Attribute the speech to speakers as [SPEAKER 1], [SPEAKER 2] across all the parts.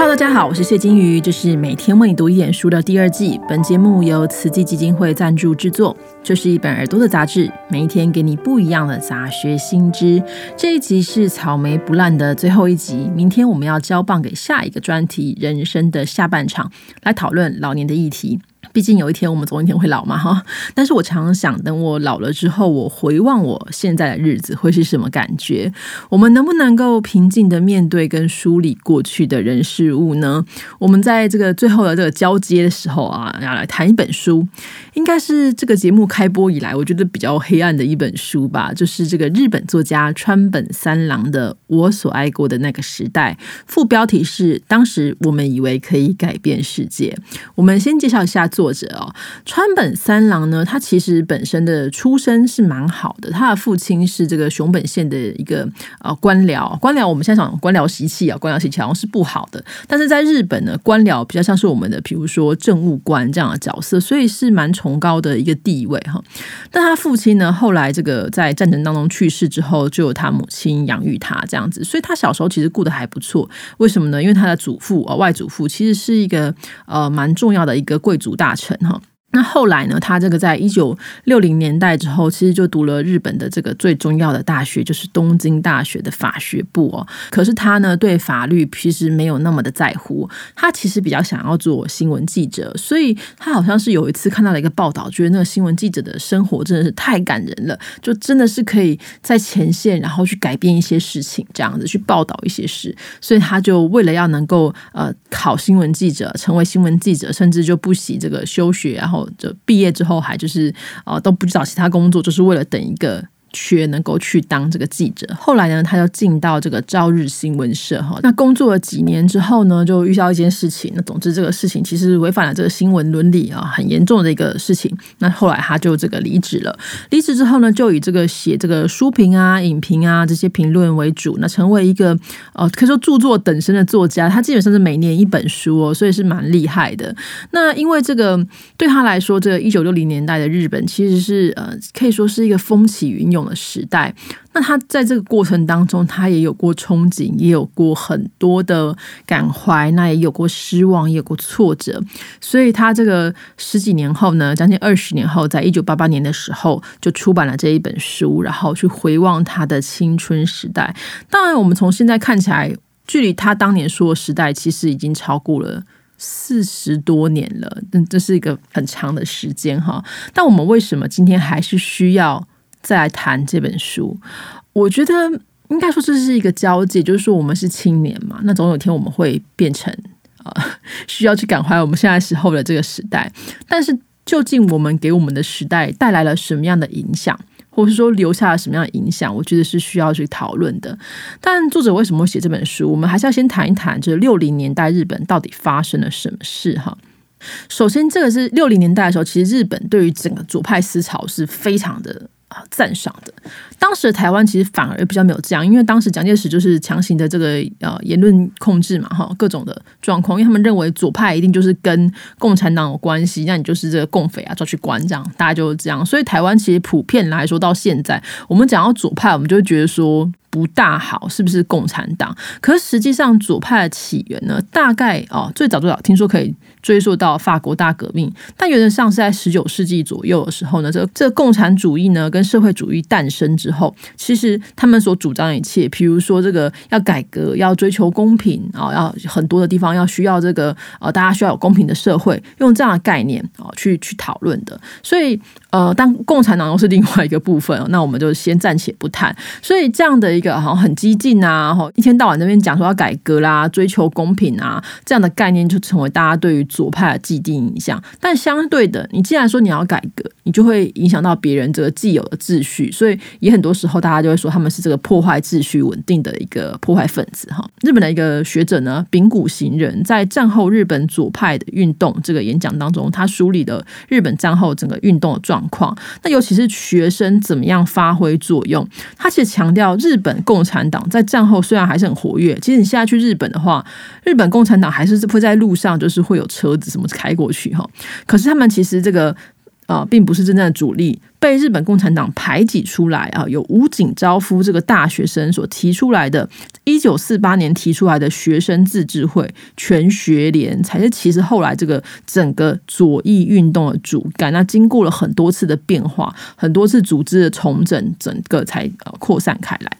[SPEAKER 1] Hello，大家好，我是谢金鱼，这是每天为你读一点书的第二季。本节目由慈济基金会赞助制作。这是一本耳朵的杂志，每一天给你不一样的杂学新知。这一集是草莓不烂的最后一集，明天我们要交棒给下一个专题——人生的下半场，来讨论老年的议题。毕竟有一天我们总有一天会老嘛，哈！但是我常常想，等我老了之后，我回望我现在的日子会是什么感觉？我们能不能够平静的面对跟梳理过去的人事物呢？我们在这个最后的这个交接的时候啊，要来谈一本书，应该是这个节目开播以来，我觉得比较黑暗的一本书吧，就是这个日本作家川本三郎的《我所爱过的那个时代》，副标题是“当时我们以为可以改变世界”。我们先介绍一下。作者哦，川本三郎呢，他其实本身的出身是蛮好的。他的父亲是这个熊本县的一个呃官僚，官僚我们现在讲官僚习气啊，官僚习气好像是不好的。但是在日本呢，官僚比较像是我们的，比如说政务官这样的角色，所以是蛮崇高的一个地位哈。但他父亲呢，后来这个在战争当中去世之后，就有他母亲养育他这样子，所以他小时候其实过得还不错。为什么呢？因为他的祖父啊，外祖父其实是一个呃蛮重要的一个贵族大。大臣哈。那后来呢？他这个在一九六零年代之后，其实就读了日本的这个最重要的大学，就是东京大学的法学部哦。可是他呢，对法律其实没有那么的在乎，他其实比较想要做新闻记者。所以他好像是有一次看到了一个报道，觉得那个新闻记者的生活真的是太感人了，就真的是可以在前线，然后去改变一些事情，这样子去报道一些事。所以他就为了要能够呃考新闻记者，成为新闻记者，甚至就不惜这个休学，然后。就毕业之后还就是啊都不找其他工作，就是为了等一个。缺能够去当这个记者，后来呢，他就进到这个朝日新闻社哈。那工作了几年之后呢，就遇到一件事情。那总之这个事情其实违反了这个新闻伦理啊，很严重的一个事情。那后来他就这个离职了。离职之后呢，就以这个写这个书评啊、影评啊这些评论为主，那成为一个呃可以说著作等身的作家。他基本上是每年一本书哦，所以是蛮厉害的。那因为这个对他来说，这个一九六零年代的日本其实是呃可以说是一个风起云涌。的时代，那他在这个过程当中，他也有过憧憬，也有过很多的感怀，那也有过失望，也有过挫折。所以，他这个十几年后呢，将近二十年后，在一九八八年的时候，就出版了这一本书，然后去回望他的青春时代。当然，我们从现在看起来，距离他当年说的时代，其实已经超过了四十多年了。那这是一个很长的时间哈。但我们为什么今天还是需要？再来谈这本书，我觉得应该说这是一个交界，就是说我们是青年嘛，那总有一天我们会变成啊，需要去感怀我们现在时候的这个时代。但是究竟我们给我们的时代带来了什么样的影响，或是说留下了什么样的影响，我觉得是需要去讨论的。但作者为什么会写这本书，我们还是要先谈一谈，就是六零年代日本到底发生了什么事哈。首先，这个是六零年代的时候，其实日本对于整个左派思潮是非常的。啊，赞赏的。当时的台湾其实反而比较没有这样，因为当时蒋介石就是强行的这个呃言论控制嘛，哈，各种的状况，因为他们认为左派一定就是跟共产党有关系，那你就是这个共匪啊，抓去关这样，大家就是这样。所以台湾其实普遍来说，到现在我们讲到左派，我们就会觉得说。不大好，是不是共产党？可是实际上左派的起源呢？大概哦，最早最早听说可以追溯到法国大革命，但原则上是在十九世纪左右的时候呢，这这共产主义呢跟社会主义诞生之后，其实他们所主张的一切，比如说这个要改革、要追求公平啊，要很多的地方要需要这个呃，大家需要有公平的社会，用这样的概念啊去去讨论的。所以呃，当共产党又是另外一个部分，那我们就先暂且不谈。所以这样的。一个好像很激进啊，哈，一天到晚那边讲说要改革啦，追求公平啊，这样的概念就成为大家对于左派的既定印象。但相对的，你既然说你要改革，你就会影响到别人这个既有的秩序，所以也很多时候大家就会说他们是这个破坏秩序稳定的一个破坏分子。哈，日本的一个学者呢，丙谷行人在战后日本左派的运动这个演讲当中，他梳理了日本战后整个运动的状况。那尤其是学生怎么样发挥作用，他其实强调日本。共产党在战后虽然还是很活跃，其实你现在去日本的话，日本共产党还是会在路上，就是会有车子什么开过去哈。可是他们其实这个啊，并不是真正的主力，被日本共产党排挤出来啊。有武井昭夫这个大学生所提出来的，一九四八年提出来的学生自治会全学联，才是其实后来这个整个左翼运动的主干。那经过了很多次的变化，很多次组织的重整，整个才呃扩散开来。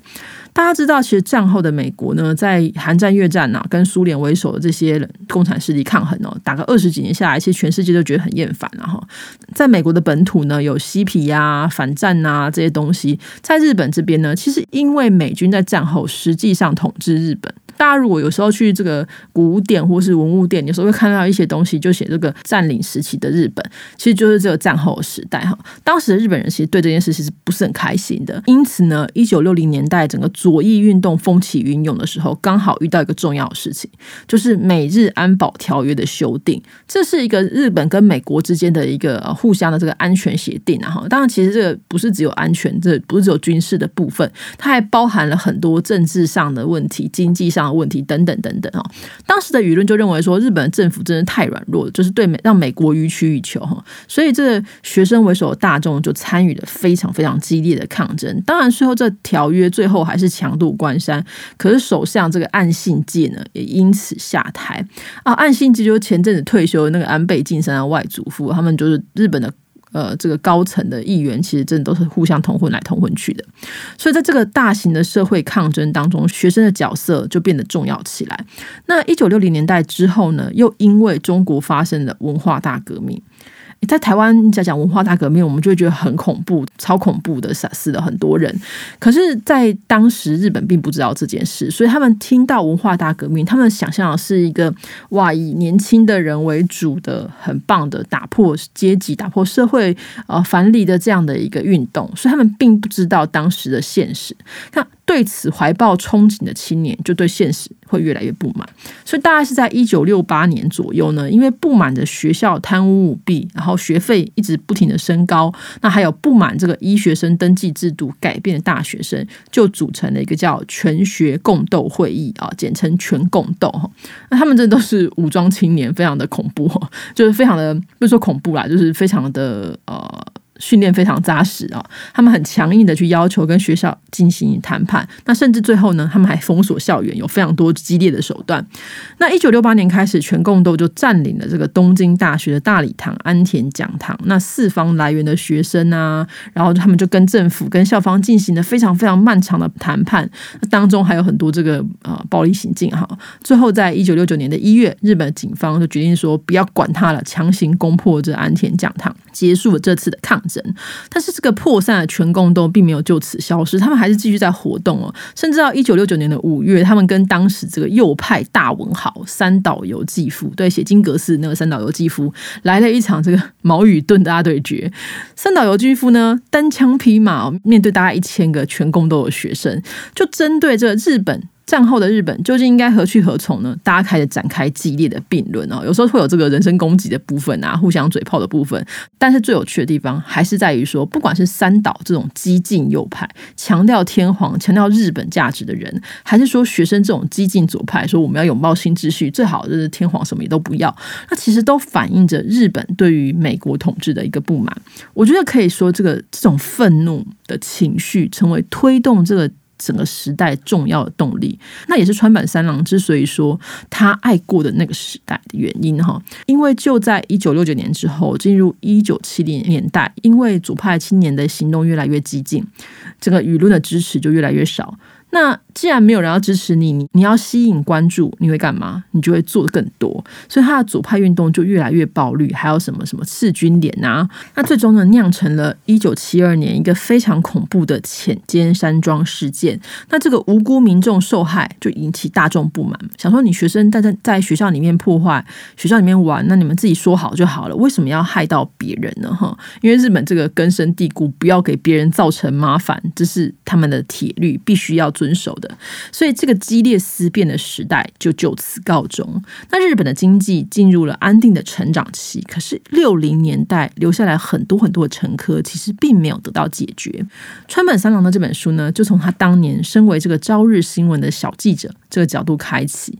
[SPEAKER 1] 大家知道，其实战后的美国呢，在韩战、越战呐，跟苏联为首的这些共产势力抗衡哦，打个二十几年下来，其实全世界都觉得很厌烦了哈。在美国的本土呢，有嬉皮呀、反战呐这些东西；在日本这边呢，其实因为美军在战后实际上统治日本。大家如果有时候去这个古物店或是文物店，有时候会看到一些东西，就写这个占领时期的日本，其实就是这个战后时代哈。当时的日本人其实对这件事其实不是很开心的，因此呢，一九六零年代整个左翼运动风起云涌的时候，刚好遇到一个重要的事情，就是美日安保条约的修订。这是一个日本跟美国之间的一个互相的这个安全协定啊哈。当然，其实这个不是只有安全，这不是只有军事的部分，它还包含了很多政治上的问题、经济上的。问题等等等等哈，当时的舆论就认为说，日本政府真的太软弱了，就是对美让美国予取予求哈，所以这个学生为首的大众就参与了非常非常激烈的抗争。当然，最后这条约最后还是强渡关山，可是首相这个岸信介呢，也因此下台啊。岸信介就是前阵子退休的那个安倍晋三的外祖父，他们就是日本的。呃，这个高层的议员其实真的都是互相通婚来通婚去的，所以在这个大型的社会抗争当中，学生的角色就变得重要起来。那一九六零年代之后呢，又因为中国发生了文化大革命。在台湾你讲讲文化大革命，我们就会觉得很恐怖、超恐怖的，杀死了很多人。可是，在当时日本并不知道这件事，所以他们听到文化大革命，他们想象的是一个哇，以年轻的人为主的很棒的打破阶级、打破社会呃藩篱的这样的一个运动，所以他们并不知道当时的现实。那对此怀抱憧憬的青年，就对现实会越来越不满。所以大概是在一九六八年左右呢，因为不满的学校贪污舞弊，然后学费一直不停的升高，那还有不满这个医学生登记制度改变的大学生，就组成了一个叫全学共斗会议啊，简称全共斗。那他们这都是武装青年，非常的恐怖，就是非常的不是说恐怖啦，就是非常的呃。训练非常扎实啊，他们很强硬的去要求跟学校进行谈判，那甚至最后呢，他们还封锁校园，有非常多激烈的手段。那一九六八年开始，全共斗就占领了这个东京大学的大礼堂、安田讲堂，那四方来源的学生啊，然后他们就跟政府、跟校方进行了非常非常漫长的谈判，当中还有很多这个呃暴力行径哈。最后在一九六九年的一月，日本警方就决定说不要管他了，强行攻破这安田讲堂，结束了这次的抗。但是这个破散的全共斗并没有就此消失，他们还是继续在活动哦。甚至到一九六九年的五月，他们跟当时这个右派大文豪三岛由纪夫，对写金阁寺那个三岛由纪夫来了一场这个 矛与盾的大对决。三岛由纪夫呢，单枪匹马面对大概一千个全共斗的学生，就针对这个日本。战后的日本究竟应该何去何从呢？大家开始展开激烈的辩论哦，有时候会有这个人身攻击的部分啊，互相嘴炮的部分。但是最有趣的地方还是在于说，不管是三岛这种激进右派，强调天皇、强调日本价值的人，还是说学生这种激进左派，说我们要拥抱新秩序，最好就是天皇什么也都不要。那其实都反映着日本对于美国统治的一个不满。我觉得可以说，这个这种愤怒的情绪，成为推动这个。整个时代重要的动力，那也是川板三郎之所以说他爱过的那个时代的原因哈。因为就在一九六九年之后，进入一九七零年代，因为左派青年的行动越来越激进，这个舆论的支持就越来越少。那既然没有人要支持你，你你要吸引关注，你会干嘛？你就会做的更多。所以他的左派运动就越来越暴力，还有什么什么赤军连啊？那最终呢，酿成了一九七二年一个非常恐怖的浅间山庄事件。那这个无辜民众受害，就引起大众不满，想说你学生在在在学校里面破坏，学校里面玩，那你们自己说好就好了，为什么要害到别人呢？哈，因为日本这个根深蒂固，不要给别人造成麻烦，这是他们的铁律，必须要。遵守的，所以这个激烈思辨的时代就就此告终。那日本的经济进入了安定的成长期，可是六零年代留下来很多很多的乘客，其实并没有得到解决。川本三郎的这本书呢，就从他当年身为这个朝日新闻的小记者这个角度开启。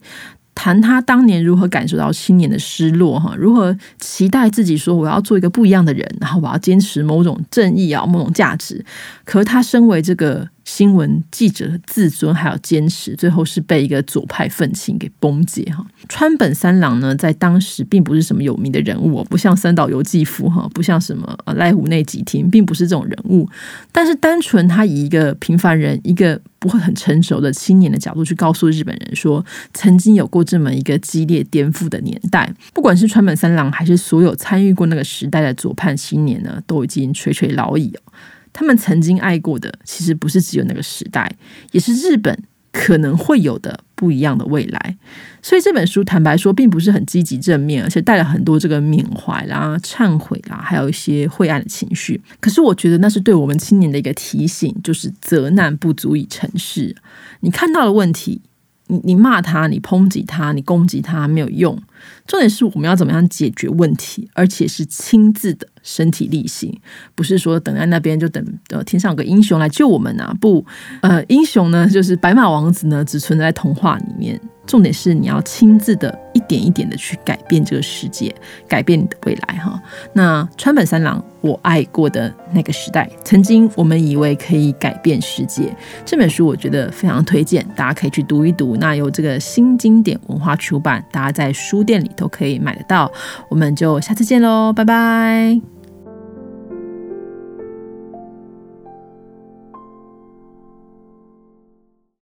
[SPEAKER 1] 谈他当年如何感受到青年的失落，哈，如何期待自己说我要做一个不一样的人，然后我要坚持某种正义啊，某种价值。可是他身为这个。新闻记者的自尊还有坚持，最后是被一个左派愤青给崩解哈。川本三郎呢，在当时并不是什么有名的人物，不像三岛由纪夫哈，不像什么濑户内吉听，并不是这种人物。但是单纯他以一个平凡人，一个不会很成熟的青年的角度去告诉日本人说，曾经有过这么一个激烈颠覆的年代。不管是川本三郎，还是所有参与过那个时代的左派青年呢，都已经垂垂老矣哦。他们曾经爱过的，其实不是只有那个时代，也是日本可能会有的不一样的未来。所以这本书坦白说，并不是很积极正面，而且带了很多这个缅怀啦、忏悔啦，还有一些晦暗的情绪。可是我觉得那是对我们青年的一个提醒，就是责难不足以成事。你看到了问题，你你骂他，你抨击他，你攻击他，没有用。重点是我们要怎么样解决问题，而且是亲自的身体力行，不是说等在那边就等呃天上有个英雄来救我们啊！不，呃，英雄呢就是白马王子呢，只存在童话里面。重点是你要亲自的一点一点的去改变这个世界，改变你的未来哈。那川本三郎，我爱过的那个时代，曾经我们以为可以改变世界。这本书我觉得非常推荐，大家可以去读一读。那由这个新经典文化出版，大家在书店里都可以买得到。我们就下次见喽，拜拜。